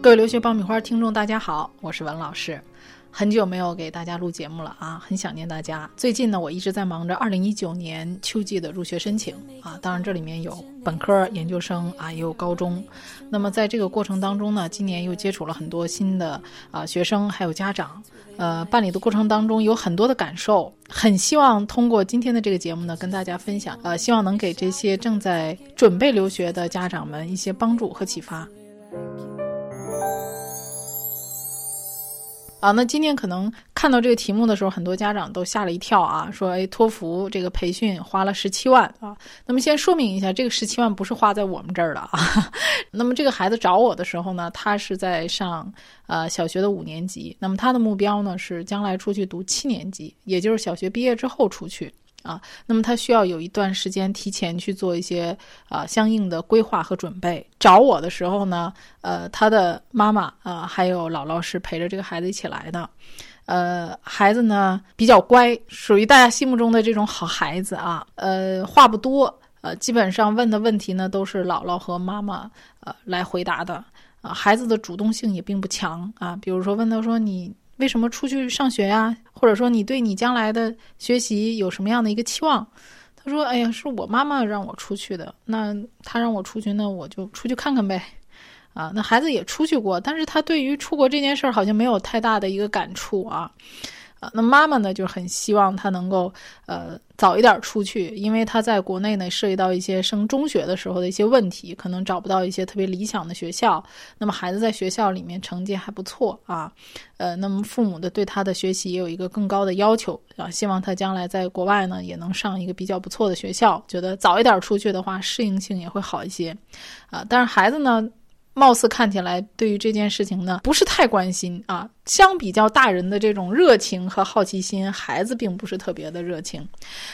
各位留学爆米花听众，大家好，我是文老师。很久没有给大家录节目了啊，很想念大家。最近呢，我一直在忙着2019年秋季的入学申请啊，当然这里面有本科、研究生啊，也有高中。那么在这个过程当中呢，今年又接触了很多新的啊学生还有家长，呃，办理的过程当中有很多的感受，很希望通过今天的这个节目呢，跟大家分享，呃，希望能给这些正在准备留学的家长们一些帮助和启发。啊，那今天可能看到这个题目的时候，很多家长都吓了一跳啊，说：“哎，托福这个培训花了十七万啊。”那么先说明一下，这个十七万不是花在我们这儿的啊。那么这个孩子找我的时候呢，他是在上呃小学的五年级，那么他的目标呢是将来出去读七年级，也就是小学毕业之后出去。啊，那么他需要有一段时间提前去做一些啊相应的规划和准备。找我的时候呢，呃，他的妈妈啊还有姥姥是陪着这个孩子一起来的。呃，孩子呢比较乖，属于大家心目中的这种好孩子啊。呃，话不多，呃，基本上问的问题呢都是姥姥和妈妈呃来回答的。啊，孩子的主动性也并不强啊。比如说问他说你。为什么出去上学呀？或者说你对你将来的学习有什么样的一个期望？他说：“哎呀，是我妈妈让我出去的。那他让我出去，那我就出去看看呗。”啊，那孩子也出去过，但是他对于出国这件事儿好像没有太大的一个感触啊。啊，那妈妈呢就很希望他能够呃早一点出去，因为他在国内呢涉及到一些升中学的时候的一些问题，可能找不到一些特别理想的学校。那么孩子在学校里面成绩还不错啊，呃，那么父母的对他的学习也有一个更高的要求啊，希望他将来在国外呢也能上一个比较不错的学校。觉得早一点出去的话，适应性也会好一些，啊，但是孩子呢。貌似看起来对于这件事情呢不是太关心啊，相比较大人的这种热情和好奇心，孩子并不是特别的热情。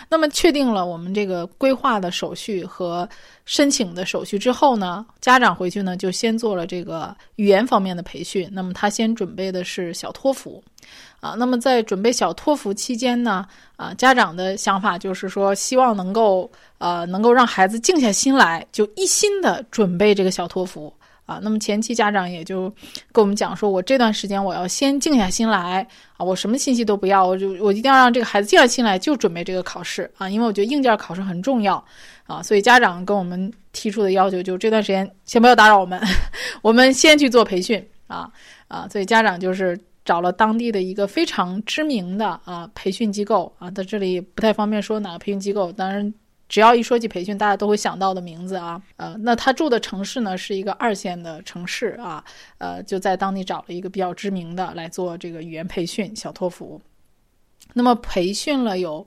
那么确定了我们这个规划的手续和申请的手续之后呢，家长回去呢就先做了这个语言方面的培训。那么他先准备的是小托福，啊，那么在准备小托福期间呢，啊，家长的想法就是说希望能够呃能够让孩子静下心来，就一心的准备这个小托福。啊，那么前期家长也就跟我们讲说，我这段时间我要先静下心来啊，我什么信息都不要，我就我一定要让这个孩子静下心来，就准备这个考试啊，因为我觉得硬件考试很重要啊，所以家长跟我们提出的要求就这段时间先不要打扰我们，我们先去做培训啊啊，所以家长就是找了当地的一个非常知名的啊培训机构啊，在这里不太方便说哪个培训机构，当然。只要一说起培训，大家都会想到的名字啊，呃，那他住的城市呢是一个二线的城市啊，呃，就在当地找了一个比较知名的来做这个语言培训小托福。那么培训了有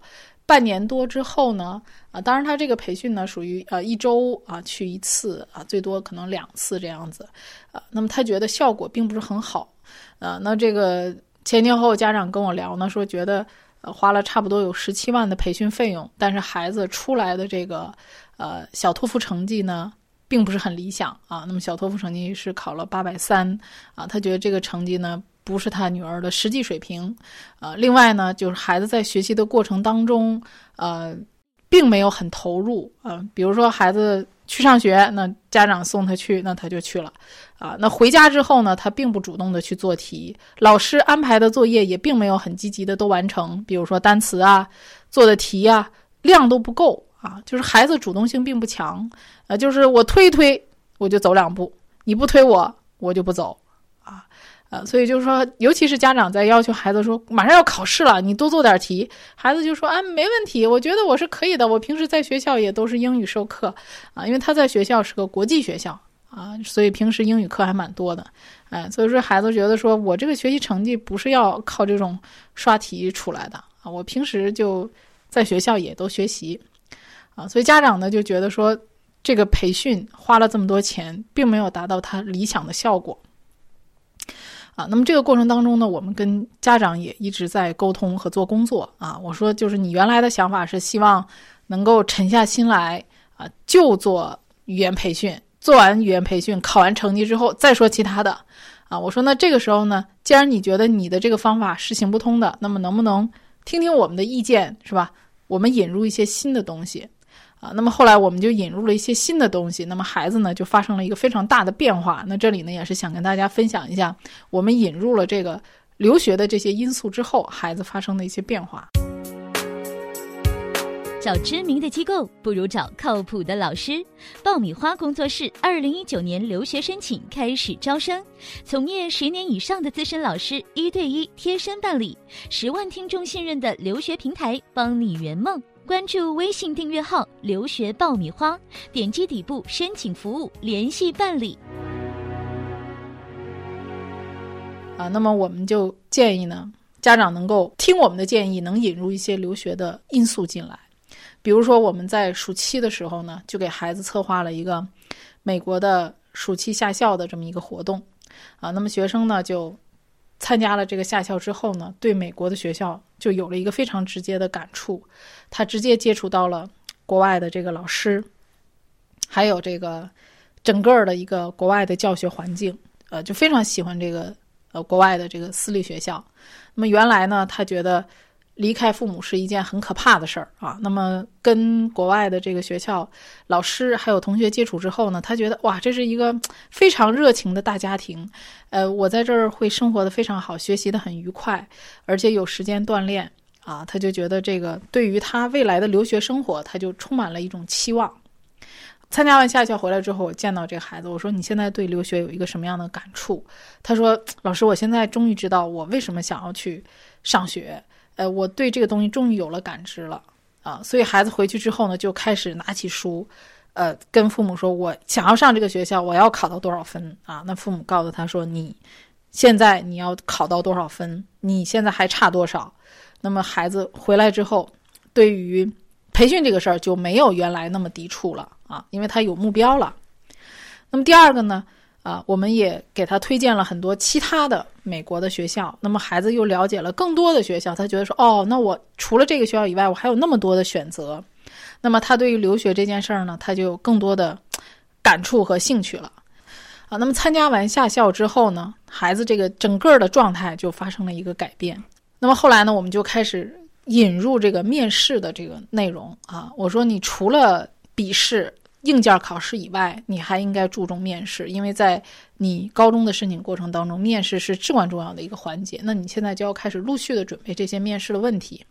半年多之后呢，啊，当然他这个培训呢属于呃一周啊去一次啊，最多可能两次这样子，啊，那么他觉得效果并不是很好，啊，那这个前前后后家长跟我聊呢，说觉得。呃花了差不多有十七万的培训费用，但是孩子出来的这个，呃，小托福成绩呢，并不是很理想啊。那么小托福成绩是考了八百三啊，他觉得这个成绩呢，不是他女儿的实际水平。呃，另外呢，就是孩子在学习的过程当中，呃，并没有很投入啊。比如说孩子。去上学，那家长送他去，那他就去了，啊，那回家之后呢，他并不主动的去做题，老师安排的作业也并没有很积极的都完成，比如说单词啊，做的题啊，量都不够啊，就是孩子主动性并不强，啊，就是我推一推我就走两步，你不推我我就不走。呃，所以就是说，尤其是家长在要求孩子说马上要考试了，你多做点题，孩子就说啊，没问题，我觉得我是可以的，我平时在学校也都是英语授课，啊，因为他在学校是个国际学校啊，所以平时英语课还蛮多的，哎，所以说孩子觉得说我这个学习成绩不是要靠这种刷题出来的啊，我平时就在学校也都学习，啊，所以家长呢就觉得说这个培训花了这么多钱，并没有达到他理想的效果。啊，那么这个过程当中呢，我们跟家长也一直在沟通和做工作啊。我说，就是你原来的想法是希望能够沉下心来啊，就做语言培训，做完语言培训，考完成绩之后再说其他的啊。我说，那这个时候呢，既然你觉得你的这个方法是行不通的，那么能不能听听我们的意见，是吧？我们引入一些新的东西啊。那么后来我们就引入了一些新的东西，那么孩子呢就发生了一个非常大的变化。那这里呢也是想跟大家分享一下，我们引入了这个留学的这些因素之后，孩子发生的一些变化。找知名的机构不如找靠谱的老师。爆米花工作室二零一九年留学申请开始招生，从业十年以上的资深老师一对一贴身办理，十万听众信任的留学平台，帮你圆梦。关注微信订阅号“留学爆米花”，点击底部申请服务联系办理。啊，那么我们就建议呢，家长能够听我们的建议，能引入一些留学的因素进来。比如说，我们在暑期的时候呢，就给孩子策划了一个美国的暑期夏校的这么一个活动，啊，那么学生呢就参加了这个夏校之后呢，对美国的学校就有了一个非常直接的感触，他直接接触到了国外的这个老师，还有这个整个的一个国外的教学环境，呃，就非常喜欢这个呃国外的这个私立学校。那么原来呢，他觉得。离开父母是一件很可怕的事儿啊。那么跟国外的这个学校老师还有同学接触之后呢，他觉得哇，这是一个非常热情的大家庭。呃，我在这儿会生活的非常好，学习的很愉快，而且有时间锻炼啊。他就觉得这个对于他未来的留学生活，他就充满了一种期望。参加完夏校回来之后，我见到这孩子，我说你现在对留学有一个什么样的感触？他说，老师，我现在终于知道我为什么想要去上学。呃，我对这个东西终于有了感知了啊，所以孩子回去之后呢，就开始拿起书，呃，跟父母说：“我想要上这个学校，我要考到多少分啊？”那父母告诉他说：“你现在你要考到多少分？你现在还差多少？”那么孩子回来之后，对于培训这个事儿就没有原来那么抵触了啊，因为他有目标了。那么第二个呢？啊，我们也给他推荐了很多其他的美国的学校，那么孩子又了解了更多的学校，他觉得说，哦，那我除了这个学校以外，我还有那么多的选择，那么他对于留学这件事儿呢，他就有更多的感触和兴趣了。啊，那么参加完夏校之后呢，孩子这个整个的状态就发生了一个改变。那么后来呢，我们就开始引入这个面试的这个内容啊，我说你除了笔试。硬件考试以外，你还应该注重面试，因为在你高中的申请过程当中，面试是至关重要的一个环节。那你现在就要开始陆续的准备这些面试的问题，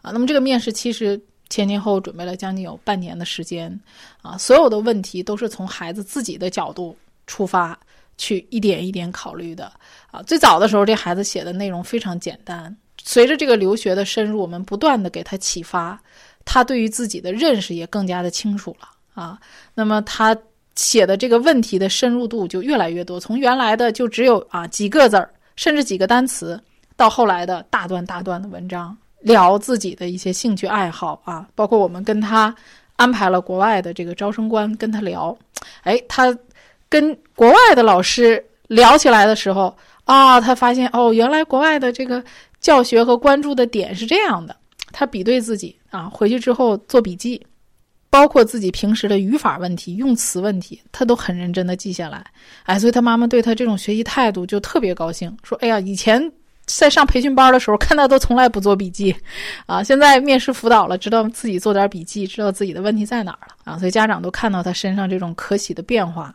啊，那么这个面试其实前前后后准备了将近有半年的时间，啊，所有的问题都是从孩子自己的角度出发去一点一点考虑的，啊，最早的时候这孩子写的内容非常简单，随着这个留学的深入，我们不断的给他启发，他对于自己的认识也更加的清楚了。啊，那么他写的这个问题的深入度就越来越多，从原来的就只有啊几个字儿，甚至几个单词，到后来的大段大段的文章，聊自己的一些兴趣爱好啊，包括我们跟他安排了国外的这个招生官跟他聊，哎，他跟国外的老师聊起来的时候啊，他发现哦，原来国外的这个教学和关注的点是这样的，他比对自己啊，回去之后做笔记。包括自己平时的语法问题、用词问题，他都很认真的记下来。哎，所以他妈妈对他这种学习态度就特别高兴，说：“哎呀，以前在上培训班的时候，看他都从来不做笔记，啊，现在面试辅导了，知道自己做点笔记，知道自己的问题在哪儿了啊。”所以家长都看到他身上这种可喜的变化。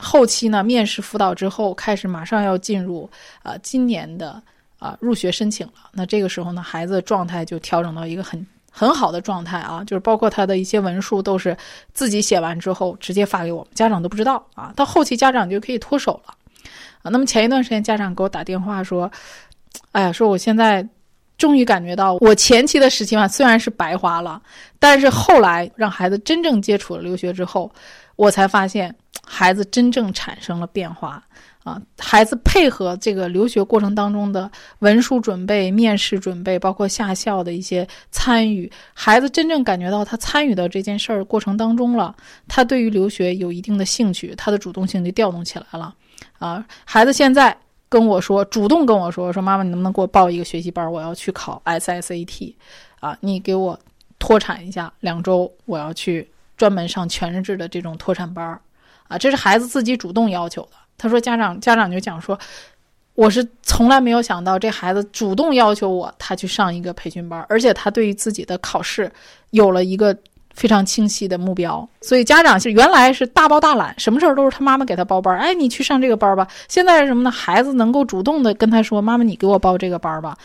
后期呢，面试辅导之后，开始马上要进入啊今年的啊入学申请了。那这个时候呢，孩子状态就调整到一个很很好的状态啊，就是包括他的一些文书都是自己写完之后直接发给我们，家长都不知道啊。到后期家长就可以脱手了啊。那么前一段时间家长给我打电话说，哎呀，说我现在终于感觉到我前期的十七万虽然是白花了，但是后来让孩子真正接触了留学之后，我才发现。孩子真正产生了变化啊，孩子配合这个留学过程当中的文书准备、面试准备，包括下校的一些参与，孩子真正感觉到他参与到这件事儿过程当中了，他对于留学有一定的兴趣，他的主动性就调动起来了。啊，孩子现在跟我说，主动跟我说，说妈妈，你能不能给我报一个学习班？我要去考 SSAT，啊，你给我脱产一下，两周我要去专门上全日制的这种脱产班儿。啊，这是孩子自己主动要求的。他说：“家长，家长就讲说，我是从来没有想到这孩子主动要求我，他去上一个培训班，而且他对于自己的考试有了一个非常清晰的目标。所以家长是原来是大包大揽，什么事儿都是他妈妈给他报班儿，哎，你去上这个班儿吧。现在是什么呢？孩子能够主动的跟他说，妈妈，你给我报这个班儿吧，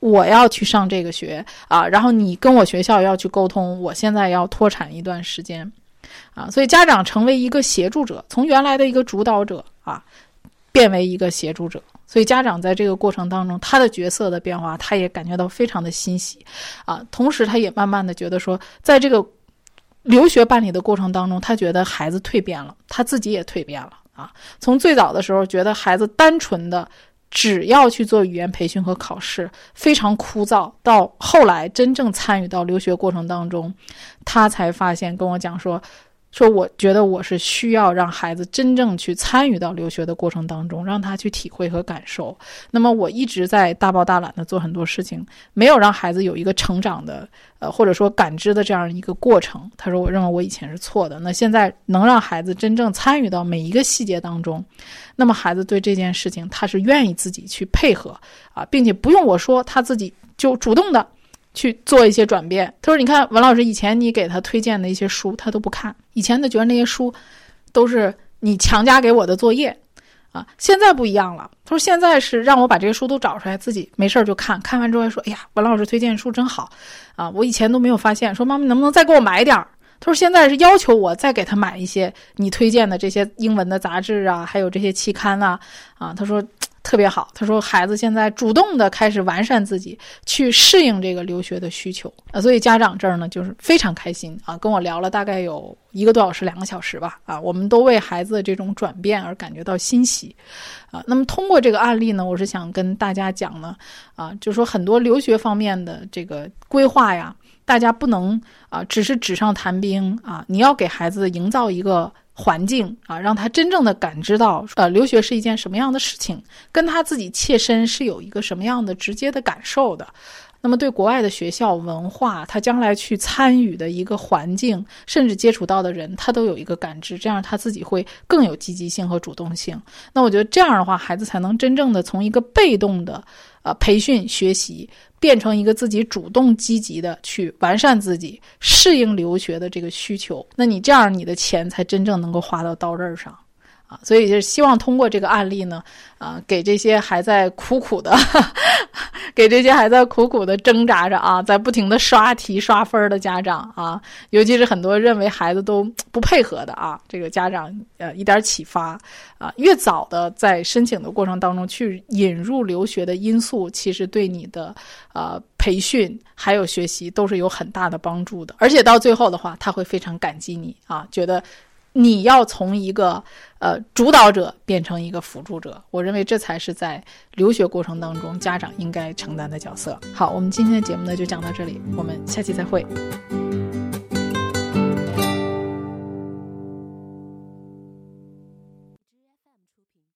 我要去上这个学啊。然后你跟我学校要去沟通，我现在要脱产一段时间。”啊，所以家长成为一个协助者，从原来的一个主导者啊，变为一个协助者。所以家长在这个过程当中，他的角色的变化，他也感觉到非常的欣喜，啊，同时他也慢慢的觉得说，在这个留学办理的过程当中，他觉得孩子蜕变了，他自己也蜕变了啊。从最早的时候觉得孩子单纯的。只要去做语言培训和考试，非常枯燥。到后来真正参与到留学过程当中，他才发现跟我讲说。说，我觉得我是需要让孩子真正去参与到留学的过程当中，让他去体会和感受。那么，我一直在大包大揽的做很多事情，没有让孩子有一个成长的，呃，或者说感知的这样一个过程。他说，我认为我以前是错的。那现在能让孩子真正参与到每一个细节当中，那么孩子对这件事情他是愿意自己去配合啊，并且不用我说，他自己就主动的。去做一些转变。他说：“你看，文老师以前你给他推荐的一些书，他都不看。以前他觉得那些书都是你强加给我的作业啊。现在不一样了。他说现在是让我把这些书都找出来，自己没事儿就看。看完之后说：‘哎呀，文老师推荐书真好啊！’我以前都没有发现。说妈妈能不能再给我买点儿？他说现在是要求我再给他买一些你推荐的这些英文的杂志啊，还有这些期刊啊。啊，他说。”特别好，他说孩子现在主动的开始完善自己，去适应这个留学的需求啊，所以家长这儿呢就是非常开心啊，跟我聊了大概有一个多小时、两个小时吧啊，我们都为孩子的这种转变而感觉到欣喜啊。那么通过这个案例呢，我是想跟大家讲呢啊，就说很多留学方面的这个规划呀，大家不能啊只是纸上谈兵啊，你要给孩子营造一个。环境啊，让他真正的感知到，呃，留学是一件什么样的事情，跟他自己切身是有一个什么样的直接的感受的。那么，对国外的学校文化，他将来去参与的一个环境，甚至接触到的人，他都有一个感知，这样他自己会更有积极性和主动性。那我觉得这样的话，孩子才能真正的从一个被动的。啊，培训学习变成一个自己主动积极的去完善自己、适应留学的这个需求，那你这样你的钱才真正能够花到刀刃上。啊，所以就是希望通过这个案例呢，啊，给这些还在苦苦的，给这些还在苦苦的挣扎着啊，在不停的刷题刷分的家长啊，尤其是很多认为孩子都不配合的啊，这个家长呃一点启发啊，越早的在申请的过程当中去引入留学的因素，其实对你的呃培训还有学习都是有很大的帮助的，而且到最后的话，他会非常感激你啊，觉得。你要从一个呃主导者变成一个辅助者，我认为这才是在留学过程当中家长应该承担的角色。好，我们今天的节目呢就讲到这里，我们下期再会。